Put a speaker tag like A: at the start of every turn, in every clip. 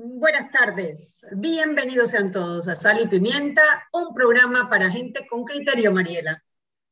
A: Buenas tardes, bienvenidos sean todos a Sal y Pimienta, un programa para gente con criterio, Mariela.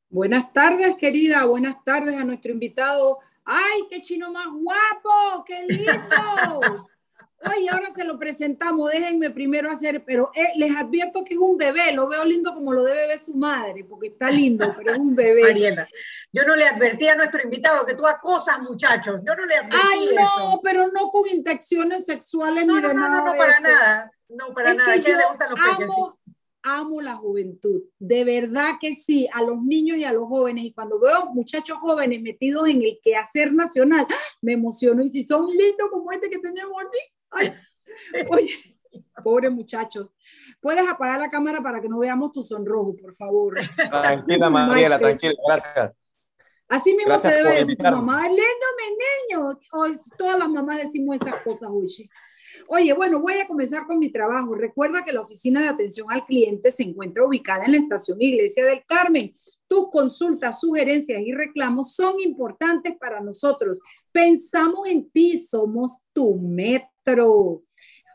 B: Buenas tardes, querida, buenas tardes a nuestro invitado. ¡Ay, qué chino más guapo! ¡Qué lindo! Ay, ahora se lo presentamos, déjenme primero hacer, pero eh, les advierto que es un bebé, lo veo lindo como lo debe ver su madre, porque está lindo, pero es un bebé.
A: Mariela, yo no le advertí a nuestro invitado que tú acosas muchachos, yo no le advertí
B: Ay, no, pero no con intenciones sexuales
A: no,
B: ni de
A: no,
B: nada
A: No, no, para nada, no, para
B: es
A: nada,
B: que
A: ¿a quién
B: yo
A: le gustan los peques?
B: amo, amo la juventud, de verdad que sí, a los niños y a los jóvenes, y cuando veo muchachos jóvenes metidos en el quehacer nacional, me emociono, y si son lindos como este que tenemos aquí, ay, Oye, pobre muchacho. ¿Puedes apagar la cámara para que no veamos tu sonrojo, por favor?
C: Tranquila, Mariela, tranquila, gracias.
B: Así mismo
C: Gracias
B: te debe decir tu mamá, lindo mi niño. Hoy todas las mamás decimos esas cosas, oye. Oye, bueno, voy a comenzar con mi trabajo. Recuerda que la oficina de atención al cliente se encuentra ubicada en la estación Iglesia del Carmen. Tus consultas, sugerencias y reclamos son importantes para nosotros. Pensamos en ti, somos tu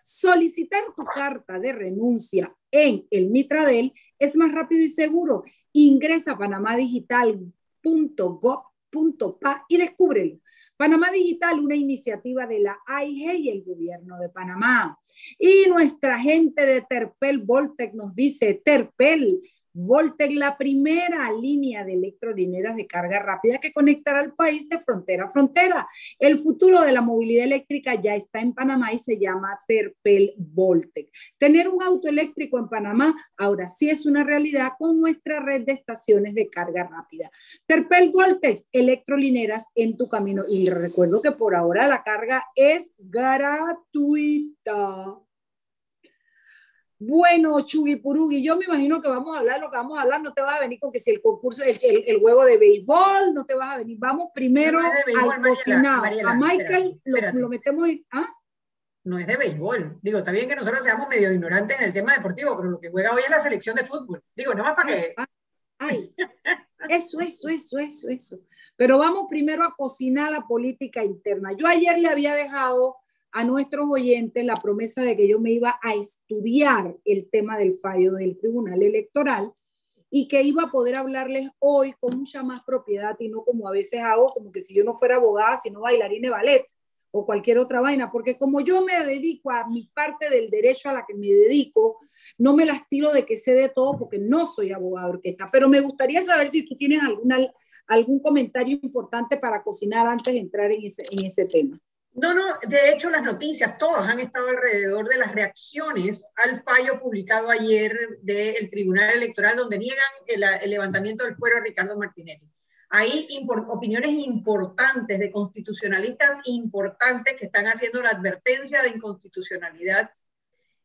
B: Solicitar tu carta de renuncia en el Mitradel es más rápido y seguro. Ingresa a panamadigital.gov.pa y descúbrelo. Panamá Digital, una iniciativa de la AIG y el gobierno de Panamá. Y nuestra gente de Terpel Voltec nos dice, Terpel, Voltec, la primera línea de electrolineras de carga rápida que conectará al país de frontera a frontera. El futuro de la movilidad eléctrica ya está en Panamá y se llama Terpel Voltec. Tener un auto eléctrico en Panamá ahora sí es una realidad con nuestra red de estaciones de carga rápida. Terpel Voltex, electrolineras en tu camino. Y recuerdo que por ahora la carga es gratuita. Bueno, Chugui Purugui, yo me imagino que vamos a hablar de lo que vamos a hablar. No te vas a venir con que si el concurso, el, el, el juego de béisbol, no te vas a venir. Vamos primero
A: No, béisbol,
B: al cocinado. A Michael
A: espérate,
B: lo, metemos. ¿ah?
A: No es de béisbol. Digo, está bien que nosotros seamos medio ignorantes en el tema deportivo, pero lo que juega hoy es la selección de fútbol. Digo, no más para que...
B: Ay, eso, eso, eso, eso, eso. Pero vamos primero a cocinar la política interna. Yo ayer le había dejado a nuestros oyentes la promesa de que yo me iba a estudiar el tema del fallo del Tribunal Electoral y que iba a poder hablarles hoy con mucha más propiedad y no como a veces hago, como que si yo no fuera abogada, sino bailarina de ballet o cualquier otra vaina, porque como yo me dedico a mi parte del derecho a la que me dedico, no me las tiro de que sé de todo porque no soy abogada de orquesta, pero me gustaría saber si tú tienes alguna, algún comentario importante para cocinar antes de entrar en ese, en ese tema.
A: No, no, de hecho las noticias todas han estado alrededor de las reacciones al fallo publicado ayer del Tribunal Electoral donde niegan el, el levantamiento del fuero a Ricardo Martinelli. Hay opiniones importantes de constitucionalistas importantes que están haciendo la advertencia de inconstitucionalidad.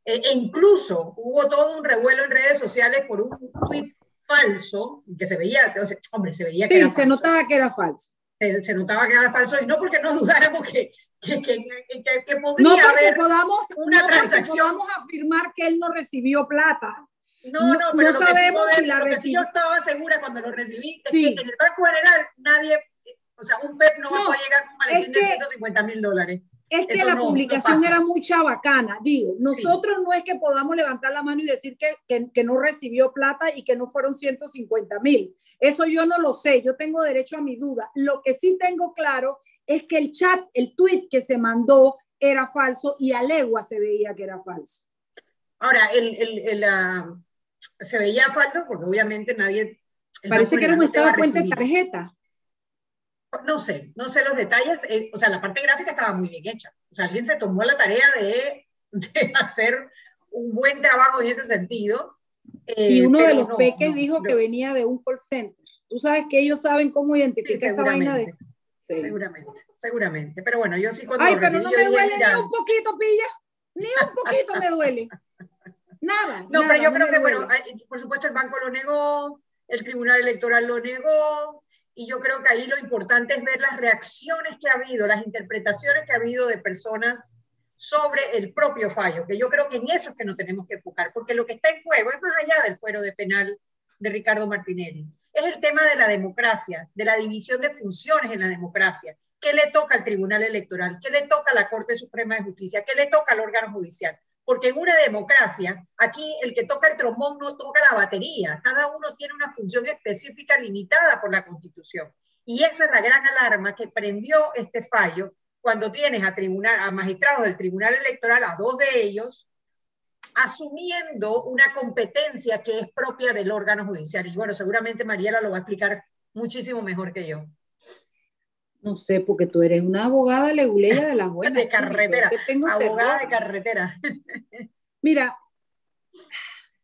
A: Eh, e incluso hubo todo un revuelo en redes sociales por un tuit falso que se veía, o sea, hombre, se veía que
B: sí,
A: era
B: se
A: falso.
B: notaba que era falso.
A: Se, notaba que era falso y no porque no dudáramos que, que, que, que, que podría
B: no porque
A: haber
B: podamos,
A: una
B: no
A: transacción.
B: podamos afirmar que él no recibió plata.
A: No, no,
B: no,
A: pero
B: no
A: lo
B: sabemos
A: que,
B: si la
A: sí
B: recibió.
A: yo estaba segura cuando lo recibí
B: Sí.
A: que en el Banco General nadie, o sea, un PEP no, va a
B: No,
A: llegar con un maletín de
B: que-
A: 150 mil dólares.
B: Es que
A: Eso
B: la
A: no, no
B: publicación
A: pasa.
B: era muy chabacana. Digo, nosotros no es que podamos levantar la mano y decir que, que, que no recibió plata y que no fueron 150 mil. Eso yo no lo sé, yo tengo derecho a mi duda. Lo que sí tengo claro es que el chat, el tweet que se mandó era falso y a legua se veía que era falso.
A: Ahora, el, el, el, uh, se veía falso porque obviamente nadie...
B: Parece que era un estado de cuenta de tarjeta.
A: No sé, no sé los detalles. Eh, o sea, la parte gráfica estaba muy bien hecha. O sea, alguien se tomó la tarea de, de hacer un buen trabajo en ese sentido.
B: Eh, y uno de los
A: no,
B: peques
A: no,
B: dijo
A: no.
B: que venía de un call center. Tú sabes que ellos saben cómo identificar
A: Sí,
B: esa vaina de...
A: Sí. Seguramente, seguramente. Pero bueno, yo sí cuando
B: Ay, pero
A: recibí,
B: no me duele ni un poquito, pilla. Ni un poquito me duele. Nada.
A: No,
B: nada,
A: pero yo
B: no
A: creo que,
B: duele.
A: bueno, por supuesto el banco lo negó, el Tribunal Electoral lo negó, y yo creo que ahí lo importante es ver las reacciones que ha habido, las interpretaciones que ha habido de personas sobre el propio fallo, que yo creo que en eso es que nos tenemos que enfocar, porque lo que está en juego es más allá del fuero de penal de Ricardo Martinelli, es el tema de la democracia, de la división de funciones en la democracia. ¿qué le toca al Tribunal Electoral? ¿Qué le toca a la Corte Suprema de Justicia? ¿Qué le toca al órgano judicial? Porque en una democracia, aquí el que toca el trombón no toca la batería. Cada uno tiene una función específica limitada por la Constitución. Y esa es la gran alarma que prendió este fallo cuando tienes a, tribunal, a magistrados del Tribunal Electoral, a dos de ellos, asumiendo una competencia que es propia del órgano judicial. Y bueno, seguramente Mariela lo va a explicar muchísimo mejor que yo.
B: No sé, porque tú eres una abogada leguleya de las buenas.
A: de carretera. abogada de carretera.
B: Mira,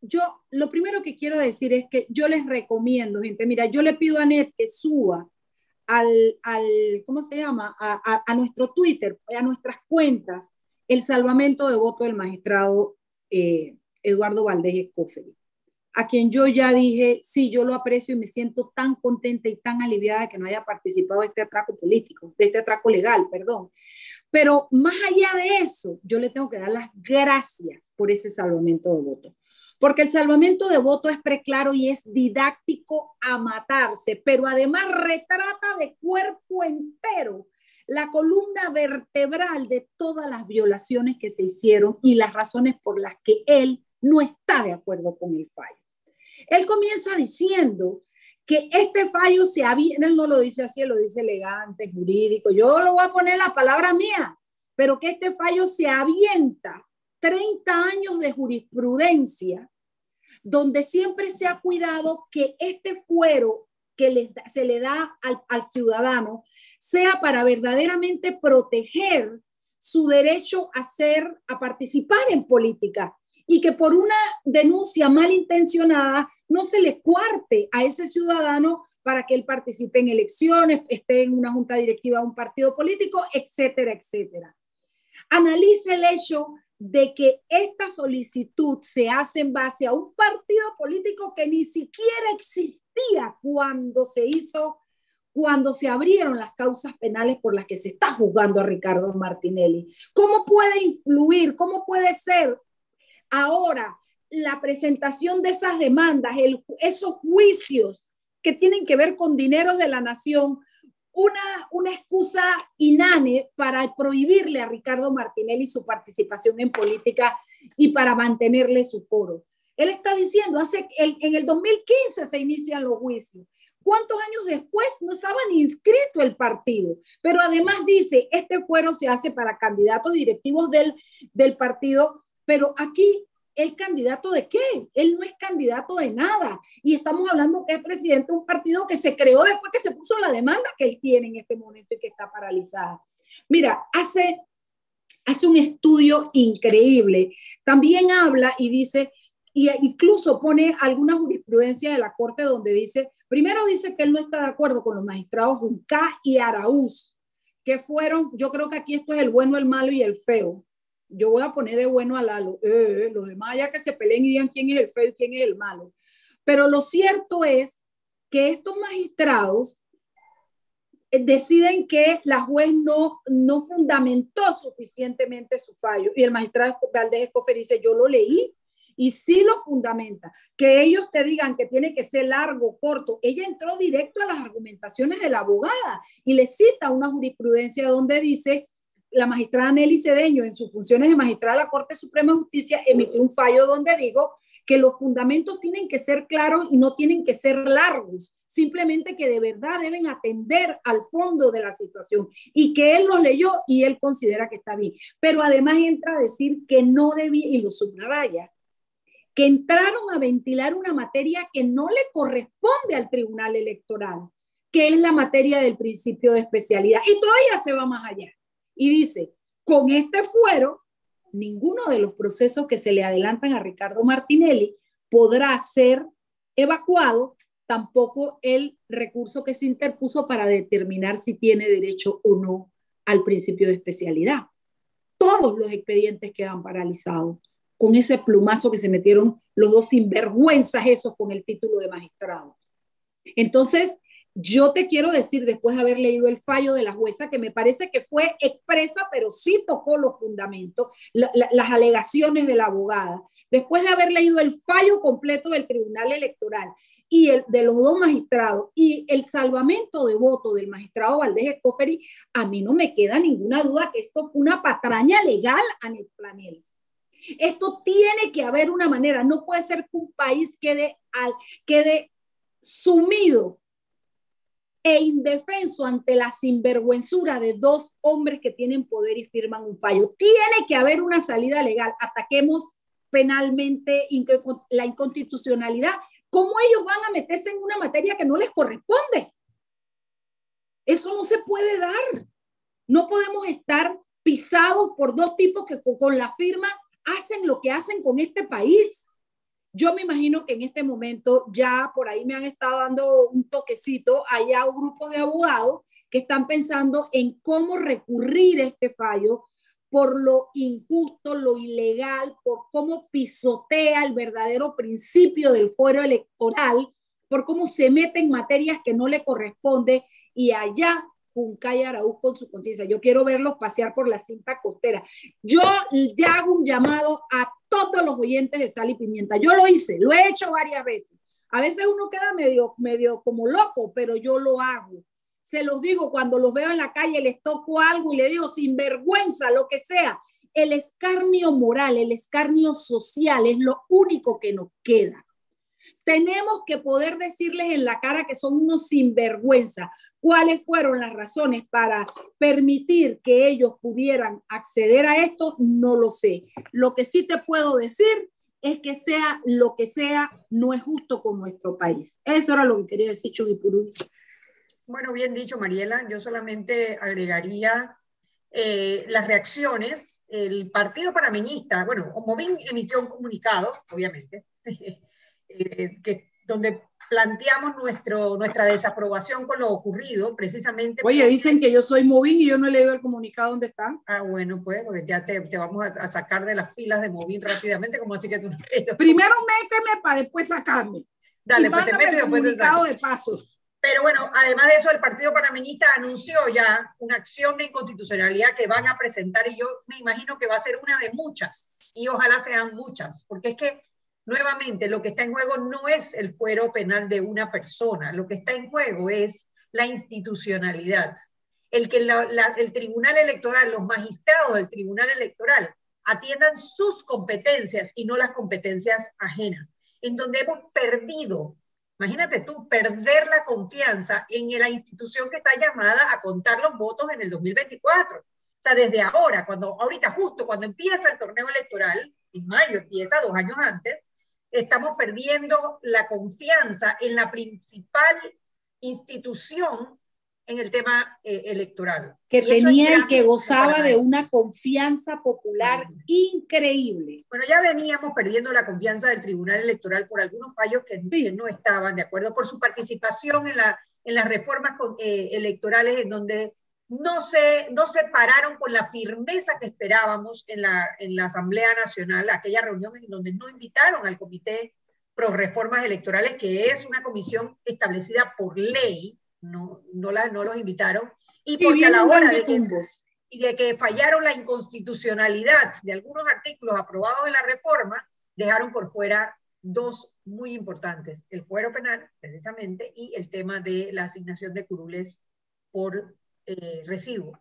B: yo lo primero que quiero decir es que yo les recomiendo, gente, mira, yo le pido a Net que suba al, al ¿cómo se llama? A, a, nuestro Twitter, a nuestras cuentas, el salvamento de voto del magistrado eh, Eduardo Valdés Escoferi, a quien yo ya dije, sí, yo lo aprecio y me siento tan contenta y tan aliviada de que no haya participado de este atraco político, de este atraco legal, perdón. Pero más allá de eso, yo le tengo que dar las gracias por ese salvamento de voto porque el salvamento de voto es preclaro y es didáctico a matarse, pero además retrata de cuerpo entero la columna vertebral de todas las violaciones que se hicieron y las razones por las que él no está de acuerdo con el fallo. Él comienza diciendo que este fallo se avienta, él no lo dice así, lo dice elegante, jurídico, yo lo voy a poner la palabra mía, pero que este fallo se avienta 30 años de jurisprudencia donde siempre se ha cuidado que este fuero que se le da al, ciudadano sea para verdaderamente proteger su derecho a ser, a participar en política y que por una denuncia malintencionada no se le cuarte a ese ciudadano para que él participe en elecciones, esté en una junta directiva de un partido político, etcétera, etcétera. Analice el hecho de que esta solicitud se hace en base a un partido político que ni siquiera existía cuando se hizo, cuando se abrieron las causas penales por las que se está juzgando a Ricardo Martinelli. ¿Cómo puede influir? ¿Cómo puede ser ahora la presentación de esas demandas, esos juicios que tienen que ver con dineros de la nación? una, una excusa inane para prohibirle a Ricardo Martinelli su participación en política y para mantenerle su foro. Él está diciendo, hace, en el 2015 se inician los juicios. ¿Cuántos años después no estaba ni inscrito el partido? Pero además dice, este fuero se hace para candidatos directivos del, del partido, pero aquí ¿El candidato de qué? Él no es candidato de nada. Y estamos hablando que es presidente de un partido que se creó después que se puso la demanda que él tiene en este momento y que está paralizada. Mira, hace, hace un estudio increíble. También habla y dice, y incluso pone alguna jurisprudencia de la Corte donde dice, primero dice que él no está de acuerdo con los magistrados Junca y Araúz, que fueron, yo creo que aquí esto es el bueno, el malo y el feo yo voy a poner de bueno a Lalo, eh, los demás ya que se peleen y digan quién es el feo y quién es el malo. Pero lo cierto es que estos magistrados eh, deciden que la juez no, no fundamentó suficientemente su fallo. Y el magistrado Valdés Escofer dice, yo lo leí y sí lo fundamenta. Que ellos te digan que tiene que ser largo, corto. Ella entró directo a las argumentaciones de la abogada y le cita una jurisprudencia donde dice la magistrada Nelly Cedeño, en sus funciones de magistrada de la Corte Suprema de Justicia, emitió un fallo donde digo que los fundamentos tienen que ser claros y no tienen que ser largos, simplemente que de verdad deben atender al fondo de la situación y que él los leyó y él considera que está bien. Pero además entra a decir que no debía, y lo subraya, que entraron a ventilar una materia que no le corresponde al Tribunal Electoral, que es la materia del principio de especialidad. Y todavía se va más allá y dice, con este fuero, ninguno de los procesos que se le adelantan a Ricardo Martinelli podrá ser evacuado, tampoco el recurso que se interpuso para determinar si tiene derecho o no al principio de especialidad. Todos los expedientes quedan paralizados con ese plumazo que se metieron los dos sinvergüenzas esos con el título de magistrado. Entonces, yo te quiero decir, después de haber leído el fallo de la jueza, que me parece que fue expresa, pero sí tocó los fundamentos, las alegaciones de la abogada, después de haber leído el fallo completo del Tribunal Electoral y el de los dos magistrados y el salvamento de voto del magistrado Valdés Escoferi, a mí no me queda ninguna duda que esto fue una patraña legal a Planels. Esto tiene que haber una manera, no puede ser que un país quede, al, quede sumido e indefenso ante la sinvergüenzura de dos hombres que tienen poder y firman un fallo. Tiene que haber una salida legal. Ataquemos penalmente la inconstitucionalidad. ¿Cómo ellos van a meterse en una materia que no les corresponde? Eso no se puede dar. No podemos estar pisados por dos tipos que con la firma hacen lo que hacen con este país. Yo me imagino que en este momento ya por ahí me han estado dando un toquecito, allá un grupo de abogados que están pensando en cómo recurrir este fallo por lo injusto, lo ilegal, por cómo pisotea el verdadero principio del fuero electoral, por cómo se mete en materias que no le corresponde y allá Juncay Araúz con su conciencia. Yo quiero verlos pasear por la cinta costera. Yo ya hago un llamado a todos los oyentes de Sal y Pimienta. Yo lo hice, lo he hecho varias veces. A veces uno queda medio, medio como loco, pero yo lo hago. Se los digo cuando los veo en la calle, les toco algo y le digo sin vergüenza, lo que sea. El escarnio moral, el escarnio social es lo único que nos queda. Tenemos que poder decirles en la cara que son unos sinvergüenza, ¿Cuáles fueron las razones para permitir que ellos pudieran acceder a esto? No lo sé. Lo que sí te puedo decir es que sea lo que sea, no es justo con nuestro país. Eso era lo que quería decir Chugipurú.
A: Bueno, bien dicho, Mariela. Yo solamente agregaría eh, las reacciones. El Partido Panameñista, bueno, Movín emitió un comunicado, obviamente, eh, que, donde planteamos nuestro, nuestra desaprobación con lo ocurrido, precisamente.
B: Oye, dicen que yo soy Movin y yo no he leído el comunicado dónde está.
A: Ah, bueno, pues, porque ya te, te vamos a, sacar de las filas de Movin rápidamente, como así que tú no
B: Primero méteme para después sacarme.
A: Dale, pues te metes
B: después te saco. de paso.
A: Pero bueno, además de eso, el Partido Panameñista anunció ya una acción de inconstitucionalidad que van a presentar y yo me imagino que va a ser una de muchas y ojalá sean muchas, porque es que Nuevamente, lo que está en juego no es el fuero penal de una persona, lo que está en juego es la institucionalidad. El que el Tribunal Electoral, los magistrados del Tribunal Electoral atiendan sus competencias y no las competencias ajenas, en donde hemos perdido, imagínate tú, perder la confianza en la institución que está llamada a contar los votos en el 2024. O sea, desde ahora, cuando ahorita justo cuando empieza el torneo electoral, en mayo empieza dos años antes, estamos perdiendo la confianza en la principal institución en el tema eh, electoral.
B: Que tenía y que gozaba de una confianza popular increíble.
A: Bueno, ya veníamos perdiendo la confianza del Tribunal Electoral por algunos fallos que, no estaban de acuerdo, por su participación en, la, en las reformas eh, electorales en donde no se, no se pararon con la firmeza que esperábamos en la, en la Asamblea Nacional, aquella reunión en donde no invitaron al Comité Pro Reformas Electorales, que es una comisión establecida por ley, no, no, la, no los invitaron, y porque a la hora de que, y de que fallaron la inconstitucionalidad de algunos artículos aprobados en la reforma, dejaron por fuera dos muy importantes, el fuero penal, precisamente, y el tema de la asignación de curules por eh, recibo,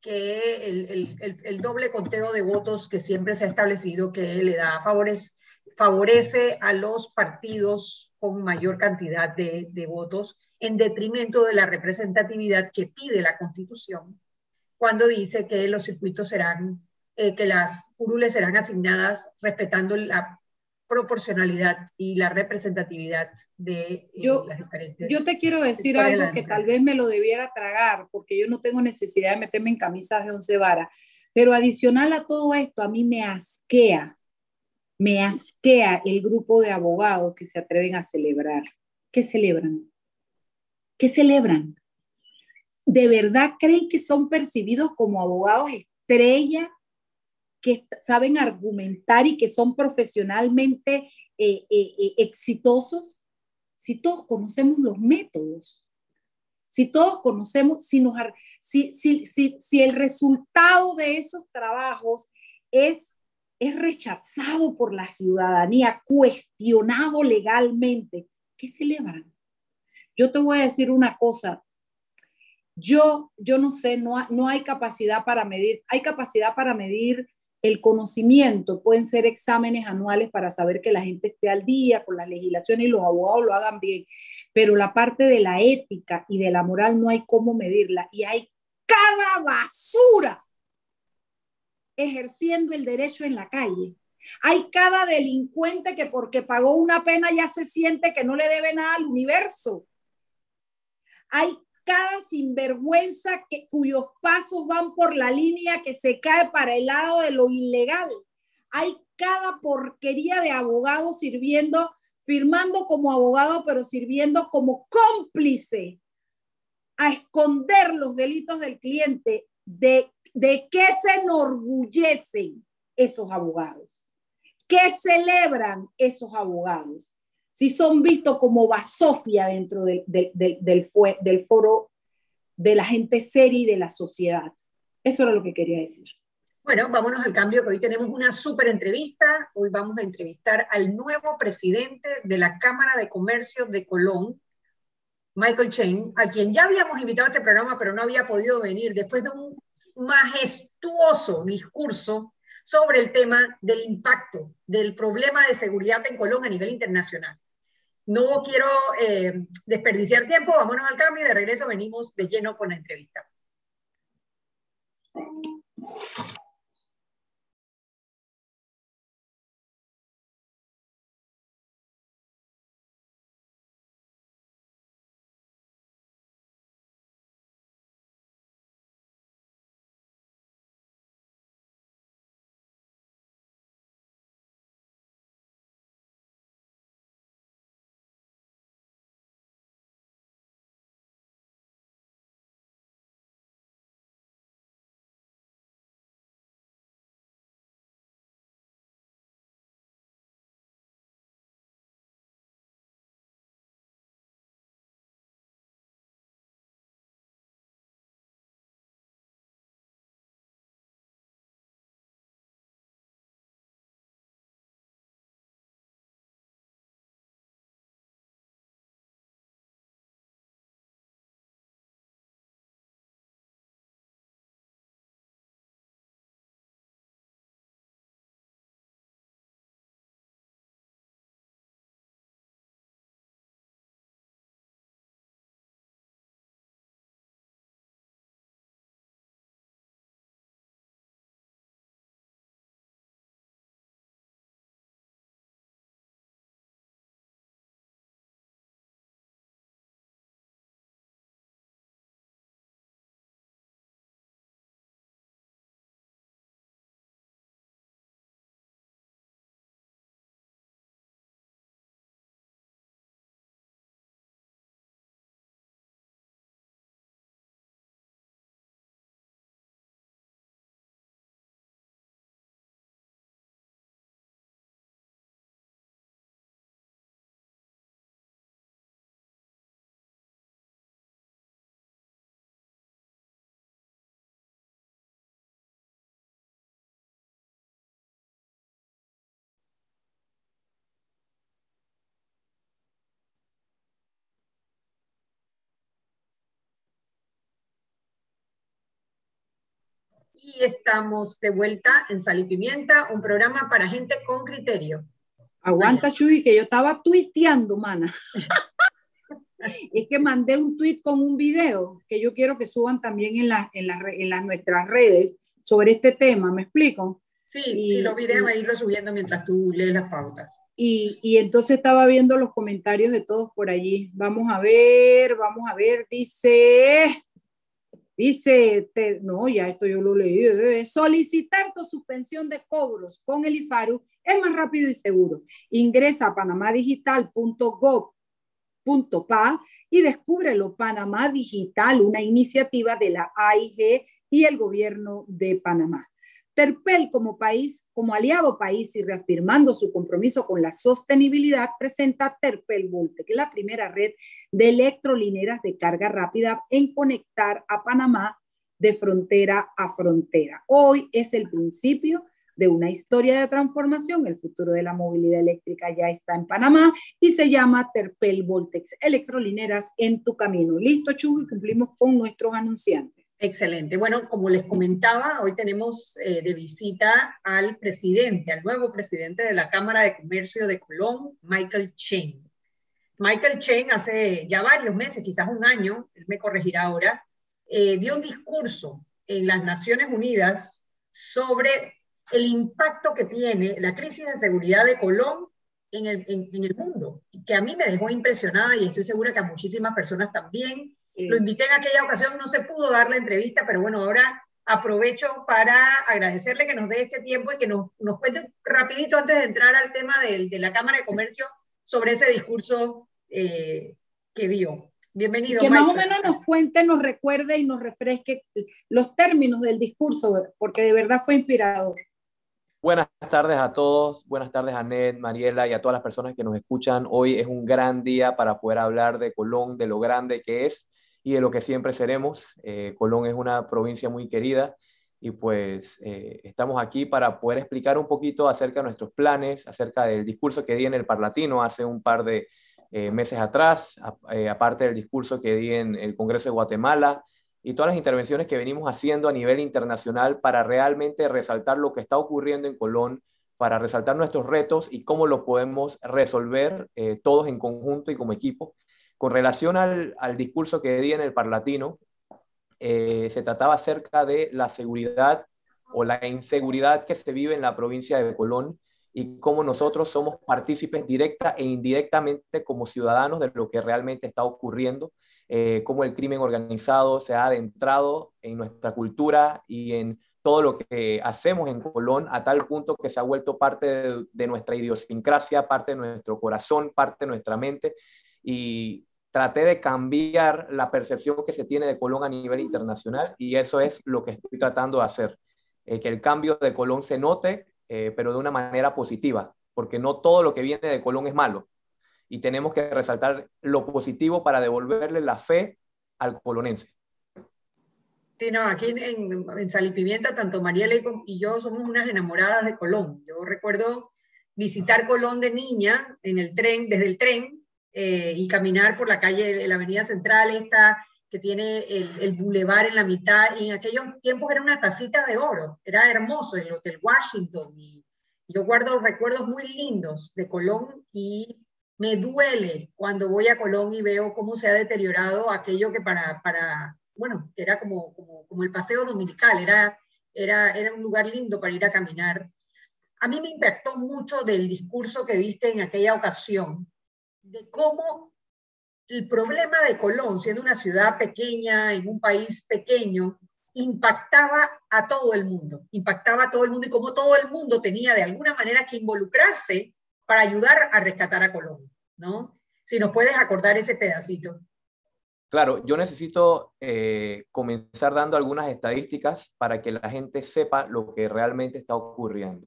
A: que el, el, el, doble conteo de votos que siempre se ha establecido que le da favorece, favorece a los partidos con mayor cantidad de, de votos en detrimento de la representatividad que pide la Constitución cuando dice que los circuitos serán, eh, que las curules serán asignadas respetando la proporcionalidad y la representatividad de
B: eh, las diferentes. Yo te quiero decir algo que tal vez me lo debiera tragar, porque yo no tengo necesidad de meterme en camisas de once varas, pero adicional a todo esto, a mí me asquea, me asquea el grupo de abogados que se atreven a celebrar. ¿Qué celebran? ¿Qué celebran? ¿De verdad creen que son percibidos como abogados estrella que saben argumentar y que son profesionalmente eh, eh, eh, exitosos, si todos conocemos los métodos, si todos conocemos, si, nos, si, si, si, si el resultado de esos trabajos es es rechazado por la ciudadanía, cuestionado legalmente, ¿qué celebran? Yo te voy a decir una cosa. Yo, yo no sé, no, no hay capacidad para medir, hay capacidad para medir el conocimiento, pueden ser exámenes anuales para saber que la gente esté al día con la legislación y los abogados lo hagan bien, pero la parte de la ética y de la moral no hay cómo medirla y hay cada basura ejerciendo el derecho en la calle. Hay cada delincuente que porque pagó una pena ya se siente que no le debe nada al universo. Hay cada sinvergüenza que, cuyos pasos van por la línea que se cae para el lado de lo ilegal. Hay cada porquería de abogado sirviendo, firmando como abogado, pero sirviendo como cómplice a esconder los delitos del cliente. ¿De, de qué se enorgullecen esos abogados? ¿Qué celebran esos abogados? Si son vistos como basofia dentro del, del, del, foro de la gente seria y de la sociedad. Eso era lo que quería decir.
A: Bueno, vámonos al cambio, que hoy tenemos una súper entrevista. Hoy vamos a entrevistar al nuevo presidente de la Cámara de Comercio de Colón, Michael Chain, a quien ya habíamos invitado a este programa, pero no había podido venir después de un majestuoso discurso sobre el tema del impacto del problema de seguridad en Colón a nivel internacional. No quiero eh, desperdiciar tiempo, vámonos al cambio y de regreso venimos de lleno con la entrevista. Y estamos de vuelta en Sal y Pimienta, un programa para gente con criterio.
B: Aguanta, Chuy, que yo estaba tuiteando, mana. es que mandé un tweet con un video que yo quiero que suban también en, la, en, en las nuestras redes sobre este tema, ¿me explico?
A: Sí, sí, los videos a irlo subiendo mientras tú lees las pautas.
B: Y, y, entonces estaba viendo los comentarios de todos por allí. Vamos a ver, vamos a ver, dice, Dice, no, ya esto yo lo leí, eh, solicitar tu suspensión de cobros con el IFARU es más rápido y seguro. Ingresa a panamadigital.gov.pa y descúbrelo Panamá Digital, una iniciativa de la AIG y el gobierno de Panamá. Terpel como país, como aliado país y reafirmando su compromiso con la sostenibilidad, presenta Terpel Volte, que es la primera red de electrolineras de carga rápida en conectar a Panamá de frontera a frontera. Hoy es el principio de una historia de transformación. El futuro de la movilidad eléctrica ya está en Panamá y se llama Terpel Voltex, electrolineras en tu camino. Listo, Chugo, y cumplimos con nuestros anunciantes.
A: Excelente. Bueno, como les comentaba, hoy tenemos eh, de visita al presidente, al nuevo presidente de la Cámara de Comercio de Colón, Michael Chen. Michael Chen hace ya varios meses, quizás un año, él me corregirá ahora, eh, dio un discurso en las Naciones Unidas sobre el impacto que tiene la crisis de seguridad de Colón en el, en, el mundo, que a mí me dejó impresionada y estoy segura que a muchísimas personas también. Lo invité en aquella ocasión, no se pudo dar la entrevista, pero bueno, ahora aprovecho para agradecerle que nos dé este tiempo y que nos, nos cuente rapidito antes de entrar al tema de, de la Cámara de Comercio sobre ese discurso eh, que dio. Bienvenido.
B: que más o menos nos cuente, nos recuerde y nos refresque los términos del discurso, porque de verdad fue inspirador.
C: Buenas tardes a todos, buenas tardes a Ned, Mariela y a todas las personas que nos escuchan. Hoy es un gran día para poder hablar de Colón, de lo grande que es y de lo que siempre seremos. Eh, Colón es una provincia muy querida y pues eh, estamos aquí para poder explicar un poquito acerca de nuestros planes, acerca del discurso que di en el Parlatino hace un par de eh, meses atrás, aparte del discurso que di en el Congreso de Guatemala y todas las intervenciones que venimos haciendo a nivel internacional para realmente resaltar lo que está ocurriendo en Colón, para resaltar nuestros retos y cómo lo podemos resolver todos en conjunto y como equipo. Con relación al, discurso que di en el Parlatino, se trataba acerca de la seguridad o la inseguridad que se vive en la provincia de Colón y cómo nosotros somos partícipes directa e indirectamente como ciudadanos de lo que realmente está ocurriendo, eh, cómo el crimen organizado se ha adentrado en nuestra cultura y en todo lo que hacemos en Colón a tal punto que se ha vuelto parte de nuestra idiosincrasia, parte de nuestro corazón, parte de nuestra mente y traté de cambiar la percepción que se tiene de Colón a nivel internacional y eso es lo que estoy tratando de hacer, eh, que el cambio de Colón se note eh, pero de una manera positiva, porque no todo lo que viene de Colón es malo. Y tenemos que resaltar lo positivo para devolverle la fe al colonense.
A: Sí, no, aquí en, en Salipimienta, tanto Mariela y yo somos unas enamoradas de Colón. Yo recuerdo visitar Colón de niña en el tren, desde el tren, eh, y caminar por la calle, la avenida central, esta que tiene el, el bulevar en la mitad, y en aquellos tiempos era una tacita de oro, era hermoso, el Hotel Washington, y yo guardo recuerdos muy lindos de Colón y me duele cuando voy a Colón y veo cómo se ha deteriorado aquello que para, para bueno, era como, como, como el paseo dominical, era, era, era un lugar lindo para ir a caminar. A mí me impactó mucho del discurso que diste en aquella ocasión, de cómo el problema de Colón, siendo una ciudad pequeña, en un país pequeño, impactaba a todo el mundo, impactaba a todo el mundo y como todo el mundo tenía de alguna manera que involucrarse para ayudar a rescatar a Colón, ¿no? Si nos puedes acordar ese pedacito.
C: Claro, yo necesito eh, comenzar dando algunas estadísticas para que la gente sepa lo que realmente está ocurriendo.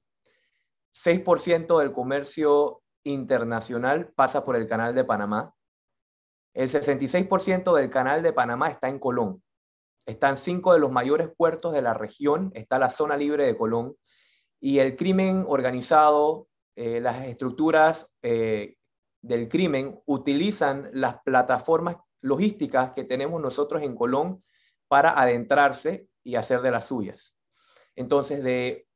C: 6% del comercio internacional pasa por el canal de Panamá, el 66% del canal de Panamá está en Colón. Están cinco de los mayores puertos de la región, está la zona libre de Colón. Y el crimen organizado, eh, las estructuras eh, del crimen utilizan las plataformas logísticas que tenemos nosotros en Colón para adentrarse y hacer de las suyas. Entonces, de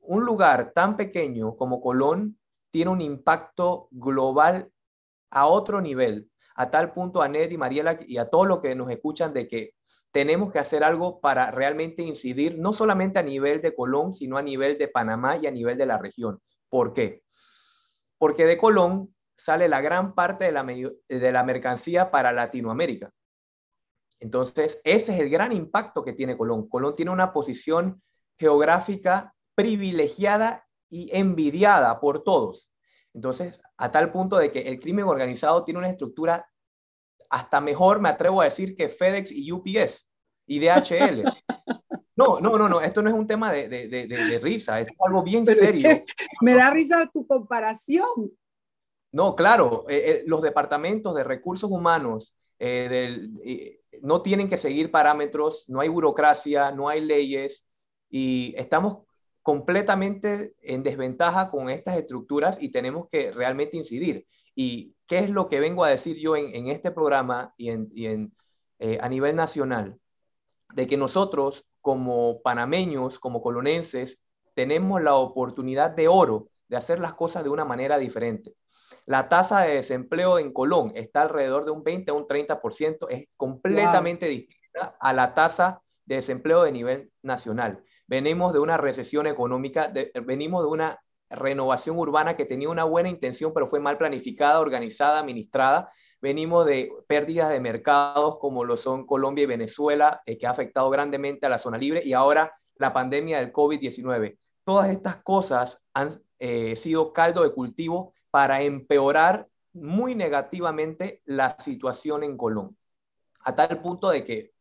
C: un lugar tan pequeño como Colón, tiene un impacto global a otro nivel a tal punto a Ned y Mariela y a todos los que nos escuchan de que tenemos que hacer algo para realmente incidir, no solamente a nivel de Colón, sino a nivel de Panamá y a nivel de la región. ¿Por qué? Porque de Colón sale la gran parte de la, de la mercancía para Latinoamérica. Entonces, ese es el gran impacto que tiene Colón. Colón tiene una posición geográfica privilegiada y envidiada por todos. Entonces, a tal punto de que el crimen organizado tiene una estructura hasta mejor, me atrevo a decir, que FedEx y UPS y DHL. No, no, no, no, esto no es un tema de, de, de, risa, es algo bien serio.
B: me da risa tu comparación.
C: No, claro, eh, eh, los departamentos de recursos humanos eh, no tienen que seguir parámetros, no hay burocracia, no hay leyes y estamos completamente en desventaja con estas estructuras y tenemos que realmente incidir. ¿Y qué es lo que vengo a decir yo en, este programa y, en, eh, a nivel nacional? De que nosotros como panameños, como colonenses, tenemos la oportunidad de oro de hacer las cosas de una manera diferente. La tasa de desempleo en Colón está alrededor de un 20 a un 30%, es completamente distinta a la tasa de desempleo de nivel nacional. Venimos de una recesión económica, venimos de una renovación urbana que tenía una buena intención, pero fue mal planificada, organizada, administrada. Venimos de pérdidas de mercados como lo son Colombia y Venezuela, eh, que ha afectado grandemente a la zona libre, y ahora la pandemia del COVID-19. Todas estas cosas han eh, sido caldo de cultivo para empeorar muy negativamente la situación en Colón, a tal punto de que,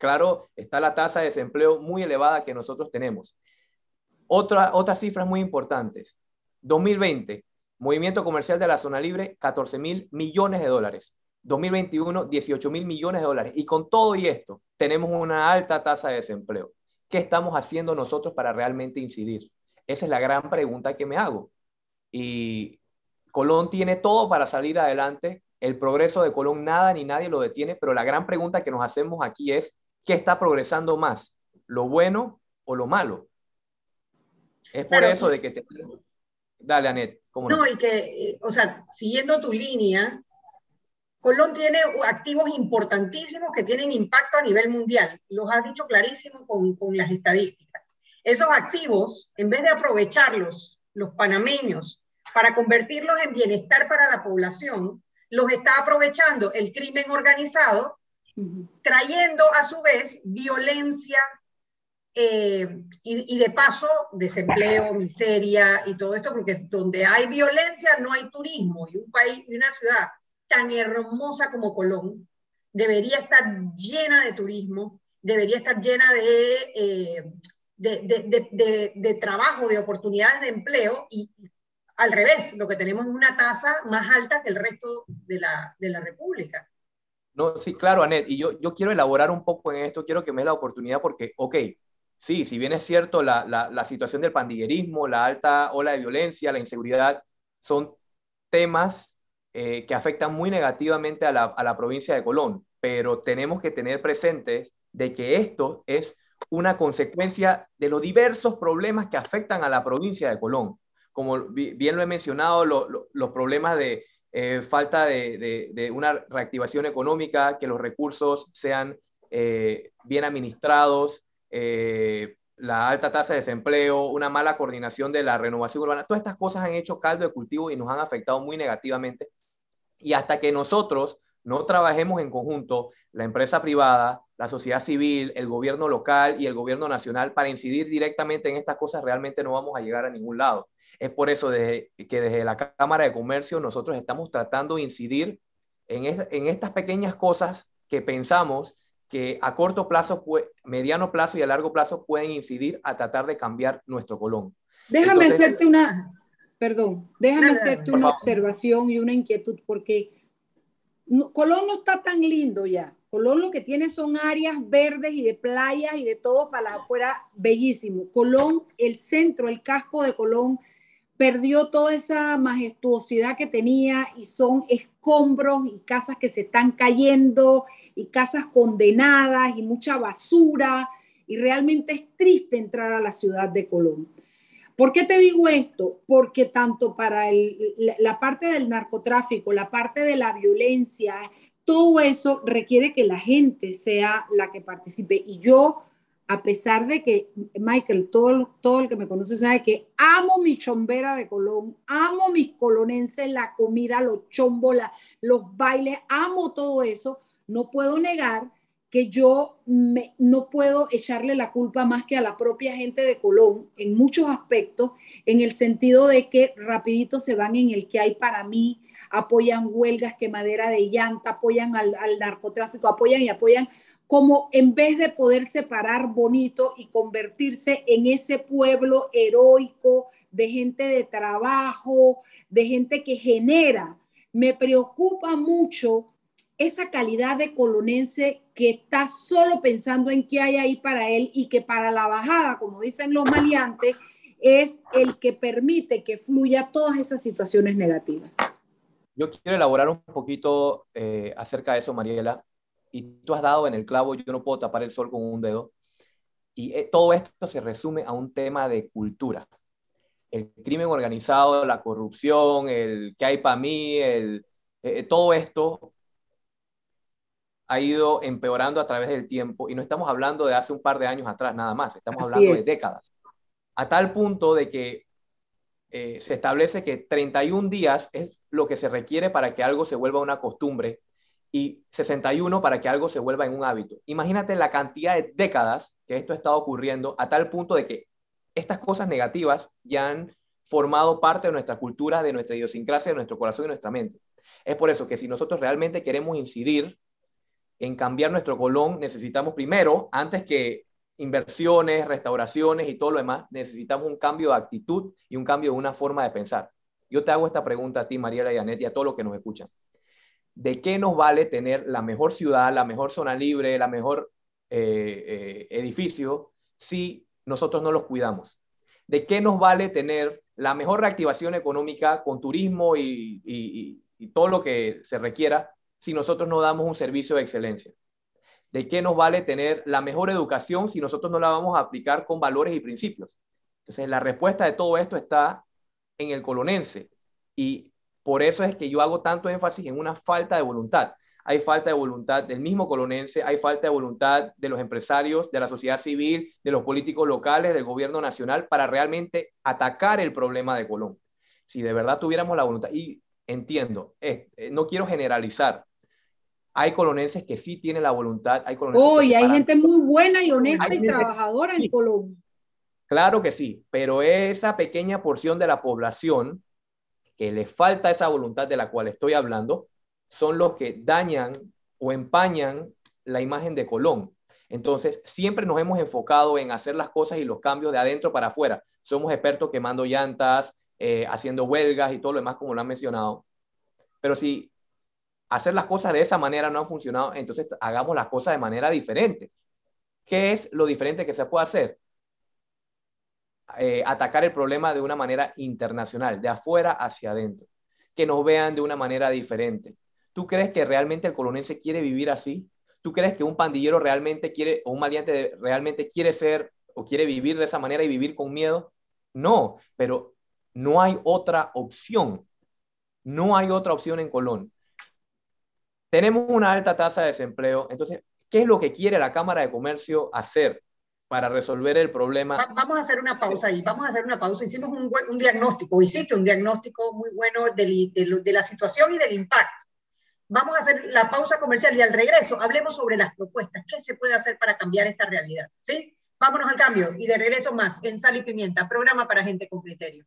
C: claro, está la tasa de desempleo muy elevada que nosotros tenemos. Otra, otras cifras muy importantes. 2020, movimiento comercial de la zona libre, 14 mil millones de dólares. 2021, 18 mil millones de dólares. Y con todo y esto, tenemos una alta tasa de desempleo. ¿Qué estamos haciendo nosotros para realmente incidir? Esa es la gran pregunta que me hago. Y Colón tiene todo para salir adelante. El progreso de Colón nada ni nadie lo detiene, pero la gran pregunta que nos hacemos aquí es, ¿qué está progresando más? ¿Lo bueno o lo malo? Es por eso de que te... Dale, Anet.
A: no, y que, eh, o sea, siguiendo tu línea, Colón tiene activos importantísimos que tienen impacto a nivel mundial. Los has dicho clarísimo con, con las estadísticas. Esos activos, en vez de aprovecharlos, los panameños, para convertirlos en bienestar para la población, los está aprovechando el crimen organizado, trayendo a su vez violencia eh, y, de paso desempleo, miseria y todo esto, porque donde hay violencia no hay turismo y un país y una ciudad tan hermosa como Colón debería estar llena de turismo, debería estar llena de, eh, de, de, trabajo, de oportunidades de empleo y al revés, lo que tenemos es una tasa más alta que el resto de la, de la República.
C: No, sí, claro, Anet, y yo, yo quiero elaborar un poco en esto, quiero que me dé la oportunidad porque, ok, sí, si bien es cierto, la, la, situación del pandillerismo, la alta ola de violencia, la inseguridad, son temas eh, que afectan muy negativamente a la, a la provincia de Colón, pero tenemos que tener presentes de que esto es una consecuencia de los diversos problemas que afectan a la provincia de Colón. Como bien lo he mencionado, los problemas de eh, falta de, una reactivación económica, que los recursos sean eh, bien administrados, eh, la alta tasa de desempleo, una mala coordinación de la renovación urbana, todas estas cosas han hecho caldo de cultivo y nos han afectado muy negativamente. Y hasta que nosotros no trabajemos en conjunto, la empresa privada, la sociedad civil, el gobierno local y el gobierno nacional, para incidir directamente en estas cosas, realmente no vamos a llegar a ningún lado. Es por eso que desde la Cámara de Comercio nosotros estamos tratando de incidir en, en estas pequeñas cosas que pensamos que a corto plazo, mediano plazo y a largo plazo pueden incidir a tratar de cambiar nuestro Colón.
B: Déjame hacerte una, perdón, déjame hacerte una observación y una inquietud, porque Colón no está tan lindo ya. Colón lo que tiene son áreas verdes y de playas y de todo para afuera, bellísimo. Colón, el centro, el casco de Colón perdió toda esa majestuosidad que tenía y son escombros y casas que se están cayendo y casas condenadas y mucha basura y realmente es triste entrar a la ciudad de Colón. ¿Por qué te digo esto? Porque tanto para la parte del narcotráfico, la parte de la violencia, todo eso requiere que la gente sea la que participe. Y yo a pesar de que, Michael, todo, todo el que me conoce sabe que amo mi chombera de Colón, amo mis colonenses, la comida, los chombos, los bailes, amo todo eso, no puedo negar que yo no puedo echarle la culpa más que a la propia gente de Colón en muchos aspectos, en el sentido de que rapidito se van en el que hay para mí, apoyan huelgas, quemadera de llanta, apoyan al narcotráfico, apoyan y apoyan como en vez de poder separar bonito y convertirse en ese pueblo heroico de gente de trabajo, de gente que genera. Me preocupa mucho esa calidad de colonense que está solo pensando en qué hay ahí para él y que para la bajada, como dicen los maleantes, es el que permite que fluya todas esas situaciones negativas.
C: Yo quiero elaborar un poquito eh, acerca de eso, Mariela. Y tú has dado en el clavo, yo no puedo tapar el sol con un dedo. Y eh, todo esto se resume a un tema de cultura. El crimen organizado, la corrupción, el que hay para mí, el, eh, todo esto ha ido empeorando a través del tiempo y no estamos hablando de hace un par de años atrás nada más, estamos hablando de décadas. A tal punto de que eh, se establece que 31 días es lo que se requiere para que algo se vuelva una costumbre y 61 para que algo se vuelva en un hábito. Imagínate la cantidad de décadas que esto ha estado ocurriendo a tal punto de que estas cosas negativas ya han formado parte de nuestra cultura, de nuestra idiosincrasia, de nuestro corazón y nuestra mente. Es por eso que si nosotros realmente queremos incidir en cambiar nuestro Colón, necesitamos primero, antes que inversiones, restauraciones y todo lo demás, necesitamos un cambio de actitud y un cambio de una forma de pensar. Yo te hago esta pregunta a ti, Mariela y Anet, y a todos los que nos escuchan. ¿De qué nos vale tener la mejor ciudad, la mejor zona libre, la mejor eh, eh, edificio si nosotros no los cuidamos? ¿De qué nos vale tener la mejor reactivación económica con turismo y, y todo lo que se requiera si nosotros no damos un servicio de excelencia? ¿De qué nos vale tener la mejor educación si nosotros no la vamos a aplicar con valores y principios? Entonces, la respuesta de todo esto está en el colonense. Y por eso es que yo hago tanto énfasis en una falta de voluntad. Hay falta de voluntad del mismo colonense, hay falta de voluntad de los empresarios, de la sociedad civil, de los políticos locales, del gobierno nacional, para realmente atacar el problema de Colón. Si de verdad tuviéramos la voluntad, y entiendo, eh, no quiero generalizar, hay colonenses que sí tienen la voluntad. Hay
B: colonenses hay gente muy buena y honesta y trabajadora en Colombia.
C: Claro que sí, pero esa pequeña porción de la población que le falta esa voluntad de la cual estoy hablando, son los que dañan o empañan la imagen de Colón. Entonces, siempre nos hemos enfocado en hacer las cosas y los cambios de adentro para afuera. Somos expertos quemando llantas, eh, haciendo huelgas y todo lo demás, como lo han mencionado. Pero si hacer las cosas de esa manera no han funcionado, entonces hagamos las cosas de manera diferente. ¿Qué es lo diferente que se puede hacer? Eh, atacar el problema de una manera internacional, de afuera hacia adentro, que nos vean de una manera diferente. ¿Tú crees que realmente el colonense quiere vivir así? ¿Tú crees que un pandillero realmente quiere, o un maleante realmente quiere ser o quiere vivir de esa manera y vivir con miedo? No, pero no hay otra opción. No hay otra opción en Colón. Tenemos una alta tasa de desempleo, entonces, ¿qué es lo que quiere la Cámara de Comercio hacer para resolver el problema?
A: vamos a hacer una pausa ahí, vamos a hacer una pausa. Hicimos un, un diagnóstico, hiciste un diagnóstico muy bueno de, la situación y del impacto. Vamos a hacer la pausa comercial y al regreso hablemos sobre las propuestas. ¿Qué se puede hacer para cambiar esta realidad? ¿Sí? Vámonos al cambio y de regreso más en Sal y Pimienta, programa para gente con criterio.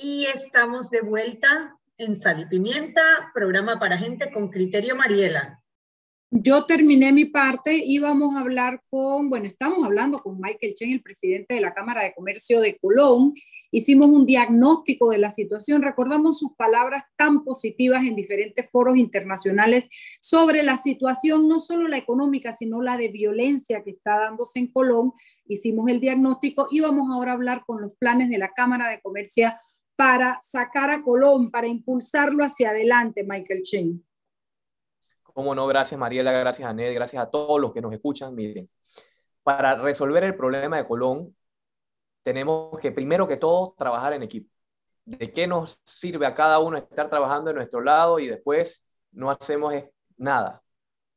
A: Y estamos de vuelta en Sal y Pimienta, programa para gente con criterio Mariela.
B: Yo terminé mi parte y vamos a hablar con, bueno, estamos hablando con Michael Chen, el presidente de la Cámara de Comercio de Colón. Hicimos un diagnóstico de la situación, recordamos sus palabras tan positivas en diferentes foros internacionales sobre la situación, no solo la económica, sino la de violencia que está dándose en Colón. Hicimos el diagnóstico y vamos ahora a hablar con los planes de la Cámara de Comercio para sacar a Colón, para impulsarlo hacia adelante, Michael Chen?
C: Cómo no, gracias Mariela, gracias Anet, gracias a todos los que nos escuchan. Miren, para resolver el problema de Colón, tenemos que primero que todo trabajar en equipo. ¿De qué nos sirve a cada uno estar trabajando en nuestro lado y después no hacemos nada?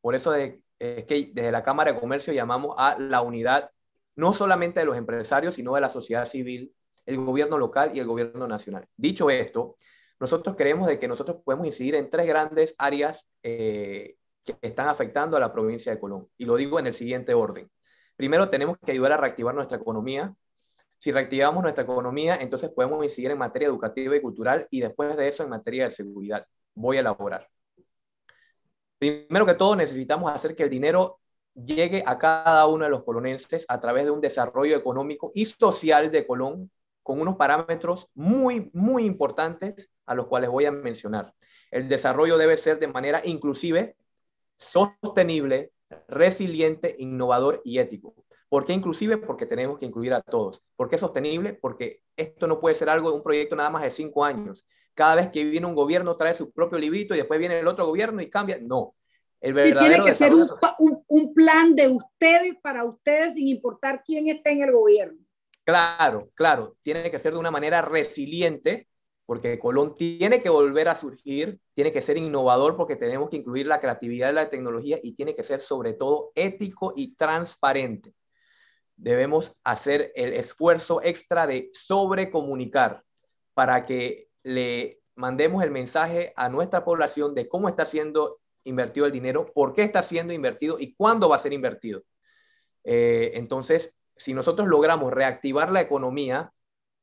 C: Por eso es que desde la Cámara de Comercio llamamos a la unidad no solamente de los empresarios, sino de la sociedad civil, el gobierno local y el gobierno nacional. Dicho esto, nosotros creemos de que nosotros podemos incidir en tres grandes áreas eh, que están afectando a la provincia de Colón. Y lo digo en el siguiente orden. Primero, tenemos que ayudar a reactivar nuestra economía. Si reactivamos nuestra economía, entonces podemos incidir en materia educativa y cultural y después de eso en materia de seguridad. Voy a elaborar. Primero que todo, necesitamos hacer que el dinero llegue a cada uno de los colonenses a través de un desarrollo económico y social de Colón con unos parámetros muy, muy importantes a los cuales voy a mencionar. El desarrollo debe ser de manera inclusive, sostenible, resiliente, innovador y ético. ¿Por qué inclusive? Porque tenemos que incluir a todos. ¿Por qué sostenible? Porque esto no puede ser algo de un proyecto nada más de cinco años. Cada vez que viene un gobierno trae su propio librito y después viene el otro gobierno y cambia. No.
B: El tiene que ser un, un plan de ustedes para ustedes sin importar quién esté en el gobierno.
C: Claro, claro, tiene que ser de una manera resiliente, porque Colón tiene que volver a surgir, tiene que ser innovador porque tenemos que incluir la creatividad y la tecnología y tiene que ser sobre todo ético y transparente. Debemos hacer el esfuerzo extra de sobrecomunicar para que le mandemos el mensaje a nuestra población de cómo está siendo invertido el dinero, por qué está siendo invertido y cuándo va a ser invertido. Eh, entonces, si nosotros logramos reactivar la economía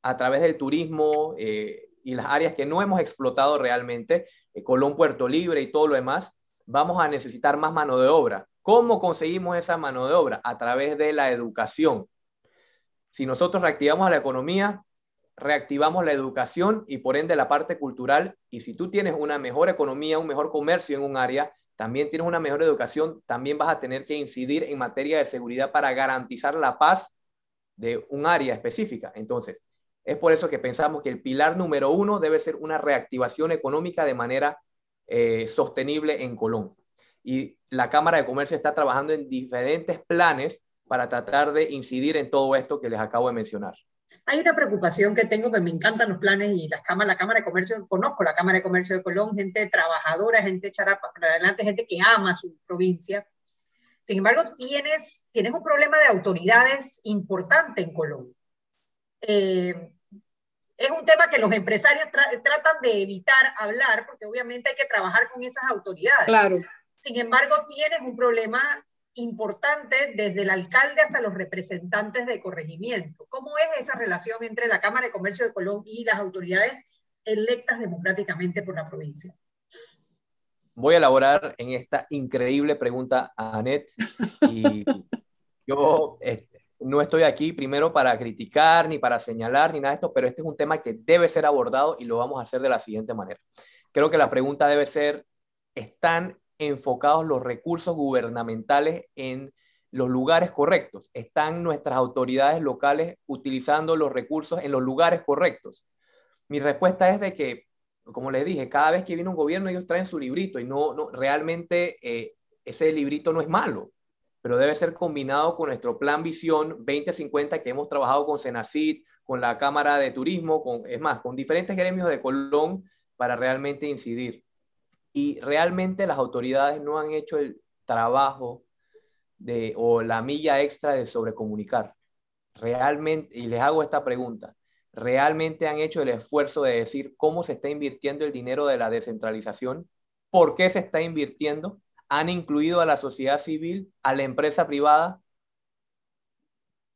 C: a través del turismo eh, y las áreas que no hemos explotado realmente, eh, Colón, Puerto Libre y todo lo demás, vamos a necesitar más mano de obra. ¿Cómo conseguimos esa mano de obra? A través de la educación. Si nosotros reactivamos la economía, reactivamos la educación y por ende la parte cultural. Y si tú tienes una mejor economía, un mejor comercio en un área, también tienes una mejor educación, también vas a tener que incidir en materia de seguridad para garantizar la paz de un área específica. Entonces, es por eso que pensamos que el pilar número uno debe ser una reactivación económica de manera eh, sostenible en Colón. Y la Cámara de Comercio está trabajando en diferentes planes para tratar de incidir en todo esto que les acabo de mencionar.
A: Hay una preocupación que tengo, que pues me encantan los planes y las cámaras, la Cámara de Comercio, conozco la Cámara de Comercio de Colón, gente trabajadora, gente echada para adelante, gente que ama su provincia. Sin embargo, tienes, tienes un problema de autoridades importante en Colón. Eh, es un tema que los empresarios tratan de evitar hablar porque obviamente hay que trabajar con esas autoridades.
B: Claro.
A: Sin embargo, tienes un problema importante desde el alcalde hasta los representantes de corregimiento. ¿Cómo es esa relación entre la Cámara de Comercio de Colón y las autoridades electas democráticamente por la provincia?
C: Voy a elaborar en esta increíble pregunta a Anet y yo este, no estoy aquí primero para criticar ni para señalar ni nada de esto, pero este es un tema que debe ser abordado y lo vamos a hacer de la siguiente manera. Creo que la pregunta debe ser, ¿están enfocados los recursos gubernamentales en los lugares correctos? ¿Están nuestras autoridades locales utilizando los recursos en los lugares correctos? Mi respuesta es de que, como les dije, cada vez que viene un gobierno ellos traen su librito y no, no realmente eh, ese librito no es malo, pero debe ser combinado con nuestro plan Visión 2050 que hemos trabajado con Senacid, con la Cámara de Turismo, con, es más, con diferentes gremios de Colón para realmente incidir y realmente las autoridades no han hecho el trabajo de, o la milla extra de sobrecomunicar. Realmente, y les hago esta pregunta, ¿realmente han hecho el esfuerzo de decir cómo se está invirtiendo el dinero de la descentralización? ¿Por qué se está invirtiendo? ¿Han incluido a la sociedad civil, a la empresa privada?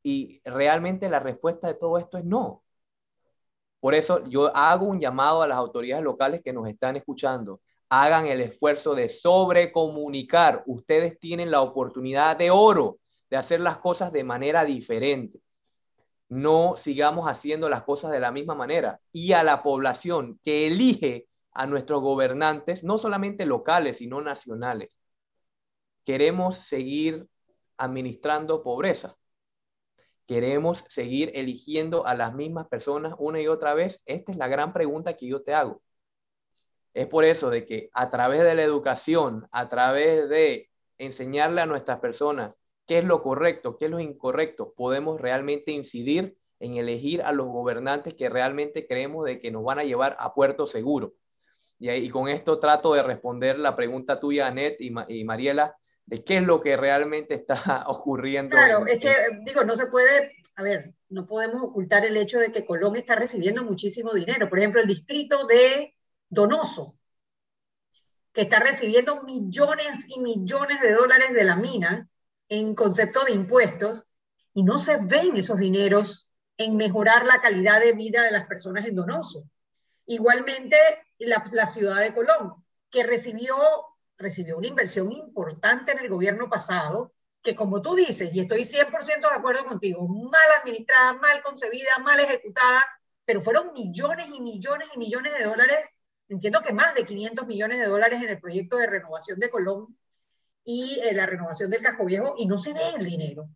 C: Y realmente la respuesta de todo esto es no. Por eso yo hago un llamado a las autoridades locales que nos están escuchando. Hagan el esfuerzo de sobrecomunicar. Ustedes tienen la oportunidad de oro de hacer las cosas de manera diferente. No sigamos haciendo las cosas de la misma manera. Y a la población que elige a nuestros gobernantes, no solamente locales, sino nacionales, queremos seguir administrando pobreza ¿Queremos seguir eligiendo a las mismas personas una y otra vez? Esta es la gran pregunta que yo te hago. Es por eso de que a través de la educación, a través de enseñarle a nuestras personas qué es lo correcto, qué es lo incorrecto, podemos realmente incidir en elegir a los gobernantes que realmente creemos de que nos van a llevar a puerto seguro. Y, y con esto trato de responder la pregunta tuya, Anet y, y Mariela, de qué es lo que realmente está ocurriendo.
A: Claro, es que, digo, no se puede, a ver, no podemos ocultar el hecho de que Colón está recibiendo muchísimo dinero. Por ejemplo, el distrito de Donoso, que está recibiendo millones y millones de dólares de la mina en concepto de impuestos, y no se ven esos dineros en mejorar la calidad de vida de las personas en Donoso. Igualmente, la, ciudad de Colón, que recibió recibió una inversión importante en el gobierno pasado, que como tú dices, y estoy 100% de acuerdo contigo, mal administrada, mal concebida, mal ejecutada, pero fueron millones y millones y millones de dólares, entiendo que más de 500 millones de dólares en el proyecto de renovación de Colón y eh, la renovación del casco viejo, y no se ve el dinero.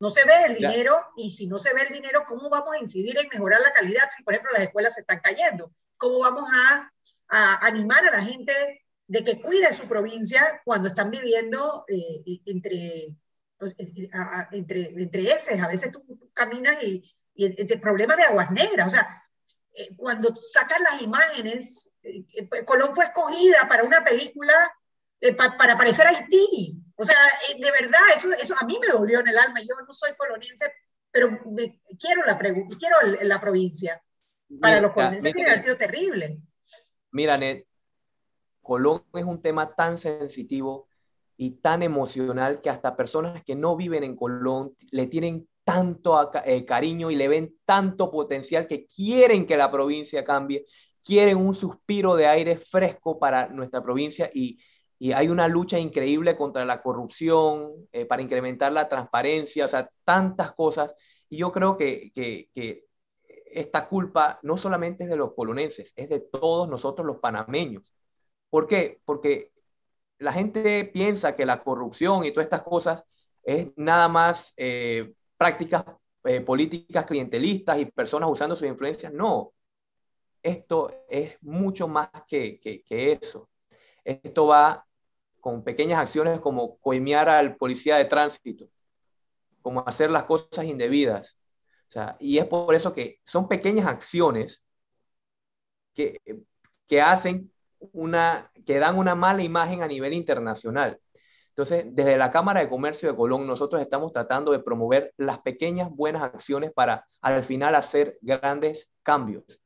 A: No se ve el dinero, y si no se ve el dinero, ¿cómo vamos a incidir en mejorar la calidad si, por ejemplo, las escuelas se están cayendo? ¿Cómo vamos a, a animar a la gente de que cuide su provincia cuando están viviendo eh, entre, eh, entre, entre ese. A veces tú caminas y, y entre problemas de aguas negras. O sea, eh, cuando sacan las imágenes, Colón fue escogida para una película para parecer Haití. O sea, de verdad, eso, eso a mí me dolió en el alma. Yo no soy coloniense, pero quiero, la quiero la provincia. Para los colonienses tiene que haber sido terrible.
C: Mira, Net, Colón es un tema tan sensitivo y tan emocional que hasta personas que no viven en Colón le tienen tanto eh, cariño y le ven tanto potencial que quieren que la provincia cambie, quieren un suspiro de aire fresco para nuestra provincia y, hay una lucha increíble contra la corrupción, eh, para incrementar la transparencia, o sea, tantas cosas. Y yo creo que, esta culpa no solamente es de los colonenses, es de todos nosotros los panameños. ¿Por qué? Porque la gente piensa que la corrupción y todas estas cosas es nada más eh, prácticas eh, políticas clientelistas y personas usando sus influencias. No, esto es mucho más que, que, eso. Esto va con pequeñas acciones como coimear al policía de tránsito, como hacer las cosas indebidas. O sea, y es por eso que son pequeñas acciones que, que hacen una, que dan una mala imagen a nivel internacional. Entonces, desde la Cámara de Comercio de Colón, nosotros estamos tratando de promover las pequeñas buenas acciones para al final hacer grandes cambios.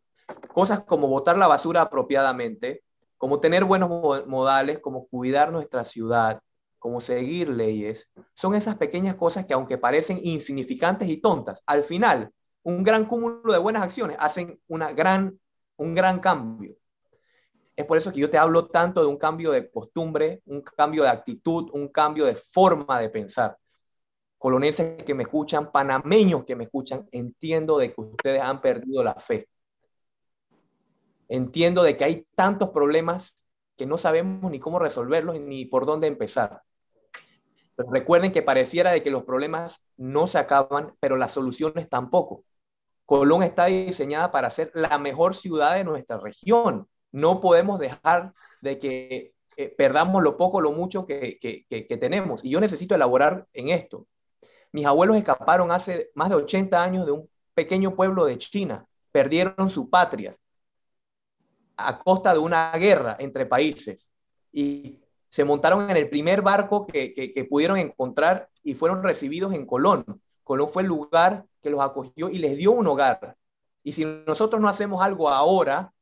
C: Cosas como botar la basura apropiadamente, como tener buenos modales, como cuidar nuestra ciudad, como seguir leyes, son esas pequeñas cosas que aunque parecen insignificantes y tontas, al final un gran cúmulo de buenas acciones hacen una gran, un gran cambio. Es por eso que yo te hablo tanto de un cambio de costumbre, un cambio de actitud, un cambio de forma de pensar. Colonenses que me escuchan, panameños que me escuchan, entiendo de que ustedes han perdido la fe. Entiendo de que hay tantos problemas que no sabemos ni cómo resolverlos ni por dónde empezar. Pero recuerden que pareciera de que los problemas no se acaban, pero las soluciones tampoco. Colón está diseñada para ser la mejor ciudad de nuestra región no podemos dejar de que eh, perdamos lo poco, lo mucho que, tenemos. Y yo necesito elaborar en esto. Mis abuelos escaparon hace más de 80 años de un pequeño pueblo de China. Perdieron su patria a costa de una guerra entre países. Y se montaron en el primer barco que, que, pudieron encontrar y fueron recibidos en Colón. Colón fue el lugar que los acogió y les dio un hogar. Y si nosotros no hacemos algo ahora,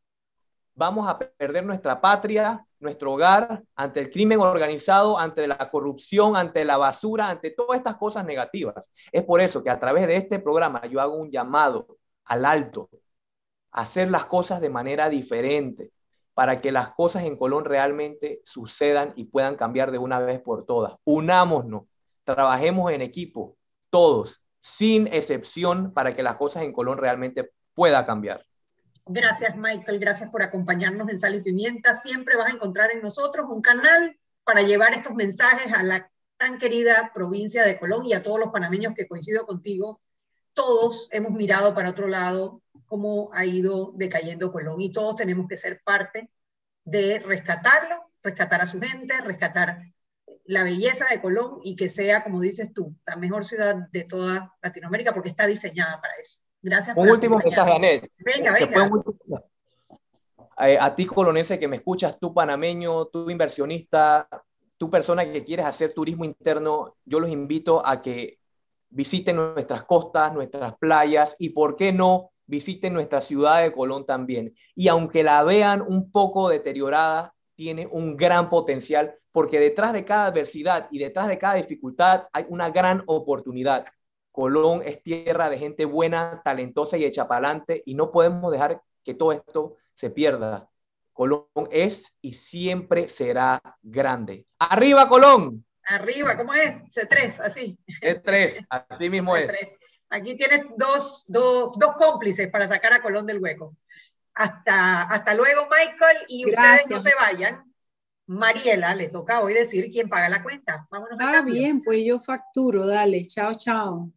C: vamos a perder nuestra patria, nuestro hogar, ante el crimen organizado, ante la corrupción, ante la basura, ante todas estas cosas negativas. Es por eso que a través de este programa yo hago un llamado al alto, hacer las cosas de manera diferente para que las cosas en Colón realmente sucedan y puedan cambiar de una vez por todas. Unámonos, trabajemos en equipo, todos, sin excepción, para que las cosas en Colón realmente puedan cambiar.
A: Gracias, Michael. Gracias por acompañarnos en Sal y Pimienta. Siempre vas a encontrar en nosotros un canal para llevar estos mensajes a la tan querida provincia de Colón y a todos los panameños que coincido contigo. Todos hemos mirado para otro lado cómo ha ido decayendo Colón y todos tenemos que ser parte de rescatarlo, rescatar a su gente, rescatar la belleza de Colón y que sea, como dices tú, la mejor ciudad de toda Latinoamérica porque está diseñada para eso. Gracias.
C: Un último mensaje, Anet.
A: Venga, venga.
C: Eh, a ti, colonense, que me escuchas, tú panameño, tú inversionista, tú persona que quieres hacer turismo interno, yo los invito a que visiten nuestras costas, nuestras playas y, ¿por qué no?, visiten nuestra ciudad de Colón también. Y aunque la vean un poco deteriorada, tiene un gran potencial porque detrás de cada adversidad y detrás de cada dificultad hay una gran oportunidad. Colón es tierra de gente buena, talentosa y hecha para adelante y no podemos dejar que todo esto se pierda. Colón es y siempre será grande. ¡Arriba, Colón!
A: Arriba, ¿cómo es? C3, así.
C: C3, así mismo es.
A: Aquí tienes dos, dos, dos, cómplices para sacar a Colón del hueco. Hasta, hasta luego, Michael, y ustedes no se vayan. Mariela, le toca hoy decir quién paga la cuenta. Vámonos
B: ah, bien, pues yo facturo, dale. Chao, chao.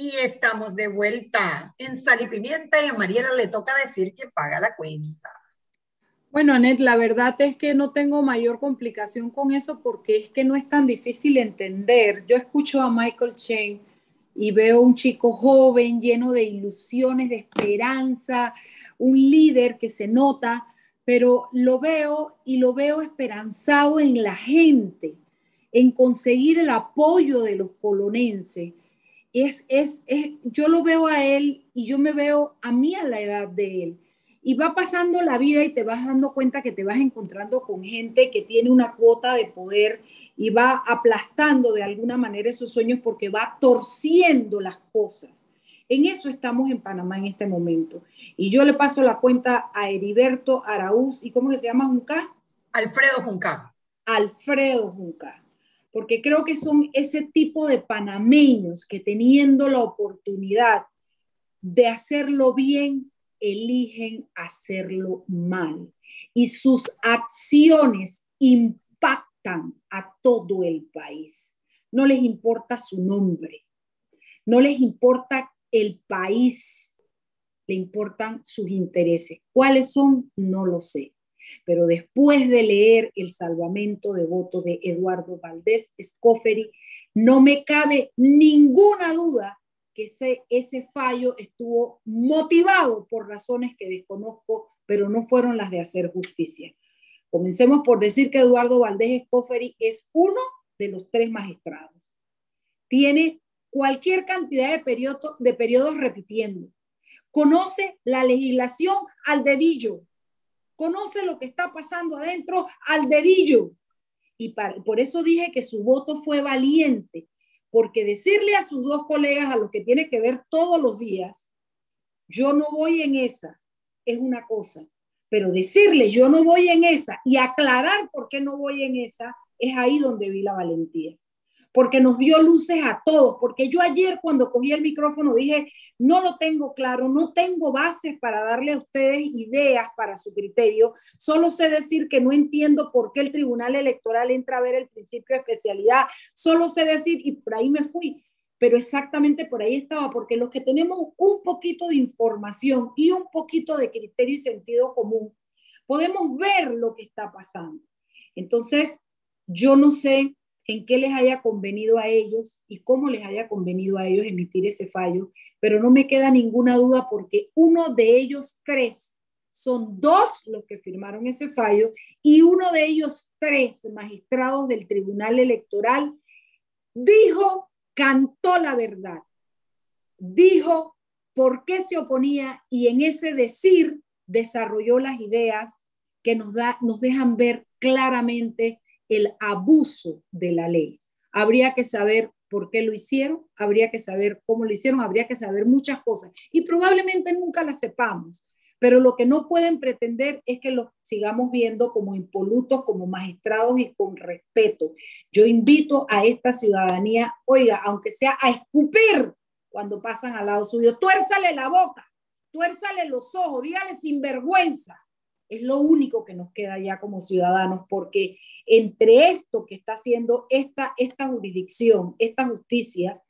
A: Y estamos de vuelta en Sal y Pimienta y a Mariela le toca decir que paga la cuenta.
B: Bueno, Anet, la verdad es que no tengo mayor complicación con eso porque es que no es tan difícil entender. Yo escucho a Michael Chain y veo un chico joven, lleno de ilusiones, de esperanza, un líder que se nota, pero lo veo y lo veo esperanzado en la gente, en conseguir el apoyo de los colonenses es, es, yo lo veo a él y yo me veo a mí a la edad de él. Y va pasando la vida y te vas dando cuenta que te vas encontrando con gente que tiene una cuota de poder y va aplastando de alguna manera esos sueños porque va torciendo las cosas. En eso estamos en Panamá en este momento. Y yo le paso la cuenta a Heriberto Araúz, ¿y cómo que se llama Junca?
A: Alfredo Junca.
B: Alfredo Junca. Porque creo que son ese tipo de panameños que teniendo la oportunidad de hacerlo bien, eligen hacerlo mal. Y sus acciones impactan a todo el país. No les importa su nombre, no les importa el país, le importan sus intereses. ¿Cuáles son? No lo sé. Pero después de leer el salvamento de voto de Eduardo Valdés Scoferi, no me cabe ninguna duda que ese, ese fallo estuvo motivado por razones que desconozco, pero no fueron las de hacer justicia. Comencemos por decir que Eduardo Valdés Escoferi es uno de los tres magistrados. Tiene cualquier cantidad de, periodo, de periodos repitiendo. Conoce la legislación al dedillo. Conoce lo que está pasando adentro al dedillo. Y por eso dije que su voto fue valiente, porque decirle a sus dos colegas a los que tiene que ver todos los días, yo no voy en esa, es una cosa, pero decirle yo no voy en esa y aclarar por qué no voy en esa, es ahí donde vi la valentía. Porque nos dio luces a todos, porque yo ayer cuando cogí el micrófono dije, no lo tengo claro, no tengo bases para darle a ustedes ideas para su criterio, solo sé decir que no entiendo por qué el Tribunal Electoral entra a ver el principio de especialidad, solo sé decir, y por ahí me fui, pero exactamente por ahí estaba, porque los que tenemos un poquito de información y un poquito de criterio y sentido común, podemos ver lo que está pasando. Entonces, yo no sé en qué les haya convenido a ellos y cómo les haya convenido a ellos emitir ese fallo, pero no me queda ninguna duda porque uno de ellos tres, son dos los que firmaron ese fallo y uno de ellos tres magistrados del Tribunal Electoral dijo cantó la verdad, dijo por qué se oponía y en ese decir desarrolló las ideas que nos, da, nos dejan ver claramente el abuso de la ley. Habría que saber por qué lo hicieron, habría que saber cómo lo hicieron, habría que saber muchas cosas y probablemente nunca las sepamos, pero lo que no pueden pretender es que los sigamos viendo como impolutos, como magistrados y con respeto. Yo invito a esta ciudadanía, oiga, aunque sea a escupir cuando pasan al lado suyo, tuérzale la boca, tuérzale los ojos, dígale sin vergüenza. Es lo único que nos queda ya como ciudadanos, porque entre esto que está haciendo esta, esta jurisdicción, esta justicia,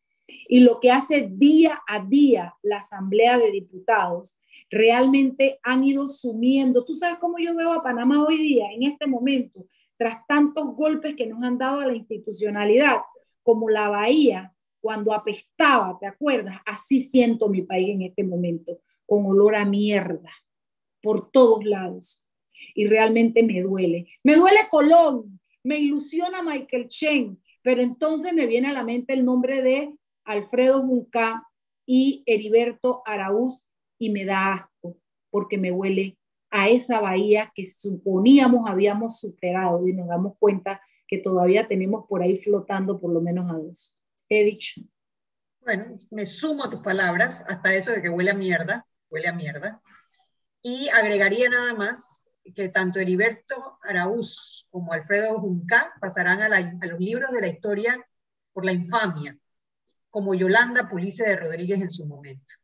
B: y lo que hace día a día la Asamblea de Diputados, realmente han ido sumiendo. Tú sabes cómo yo veo a Panamá hoy día, en este momento, tras tantos golpes que nos han dado a la institucionalidad, como la Bahía, cuando apestaba, ¿te acuerdas? Así siento mi país en este momento, con olor a mierda, por todos lados. Y realmente me duele. Me duele Colón, me ilusiona Michael Chen, pero entonces me viene a la mente el nombre de Alfredo Junca y Heriberto Araúz, y me da asco porque me huele a esa bahía que suponíamos habíamos superado y nos damos cuenta que todavía tenemos por ahí flotando por lo menos a dos. He dicho.
A: Bueno, me sumo a tus palabras, hasta eso de que huele a mierda, huele a mierda. Y agregaría nada más que tanto Heriberto Araúz como Alfredo Junca pasarán a, a los libros de la historia por la infamia, como Yolanda Pulice de Rodríguez en su momento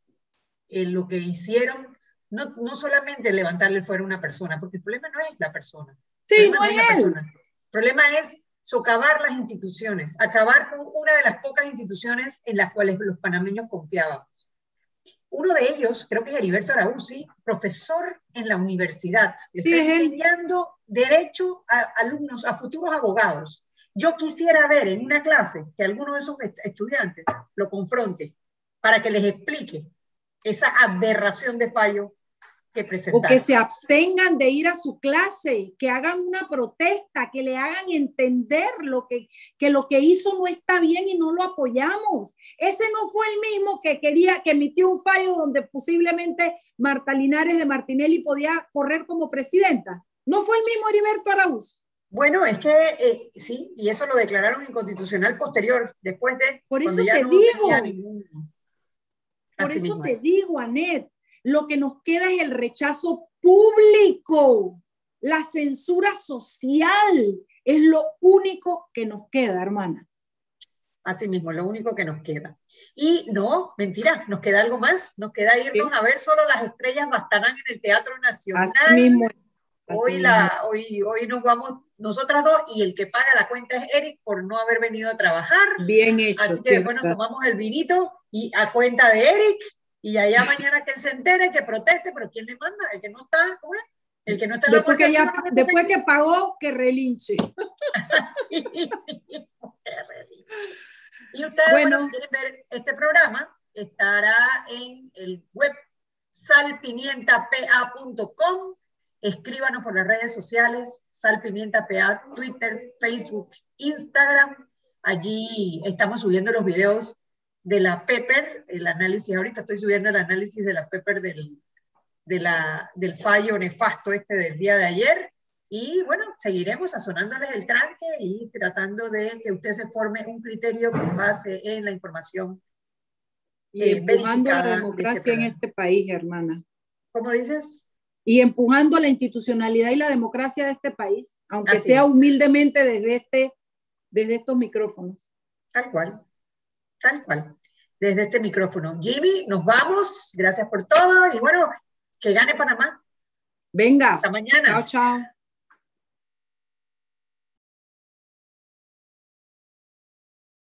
A: lo que hicieron, no, no solamente levantarle fuera a una persona, porque el problema no es la persona.
B: Sí, no, es, persona.
A: El problema es socavar las instituciones, acabar con una de las pocas instituciones en las cuales los panameños confiábamos. Uno de ellos, creo que es Heriberto Araúzi, profesor en la universidad, le está enseñando derecho a alumnos, a futuros abogados. Yo quisiera ver en una clase que alguno de esos estudiantes lo confronte para que les explique esa aberración de fallo
B: o que se abstengan de ir a su clase, que hagan una protesta, que le hagan entender lo que, que lo que hizo no está bien y no lo apoyamos. Ese no fue el mismo que quería, que emitió un fallo donde posiblemente Marta Linares de Martinelli podía correr como presidenta. No fue el mismo Heriberto Araúz.
A: Bueno, es que eh, sí, y eso lo declararon inconstitucional posterior, después de...
B: Por eso te digo. Por eso te digo, Anet, lo que nos queda es el rechazo público, la censura social. Es lo único que nos queda, hermana.
A: Así mismo, lo único que nos queda. Y no, mentira, nos queda algo más. Nos queda irnos a ver solo las estrellas bastarán en el Teatro Nacional. Así mismo. hoy, la, hoy, hoy nos vamos nosotras dos y el que paga la cuenta es Eric por no haber venido a trabajar.
B: Bien hecho.
A: Así que bueno, tomamos el vinito y a cuenta de Eric y allá mañana que él se entere, que proteste, pero ¿quién le manda? El que no está, ¿cómo es? El que no está
B: después que, ya, después que pagó, que relinche.
A: Y ustedes, bueno. si quieren ver este programa, estará en el web salpimientapa.com. Escríbanos por las redes sociales, salpimientapa, Twitter, Facebook, Instagram. Allí estamos subiendo los videos de la Pepper, el análisis, ahorita estoy subiendo el análisis de la Pepper del, de la, del fallo nefasto este del día de ayer. Y bueno, seguiremos sazonándoles el tranque y tratando de que usted se forme un criterio con base en la información.
B: Y eh, empujando la este democracia en este país, hermana.
A: ¿Cómo dices?
B: Y empujando la institucionalidad y la democracia de este país, aunque sea humildemente desde, este, desde estos micrófonos.
A: Tal cual. Tal cual. Desde este micrófono. Jimmy, nos vamos. Gracias por todo. Y bueno, que gane Panamá.
B: Venga.
A: Hasta mañana.
B: Chao, chao.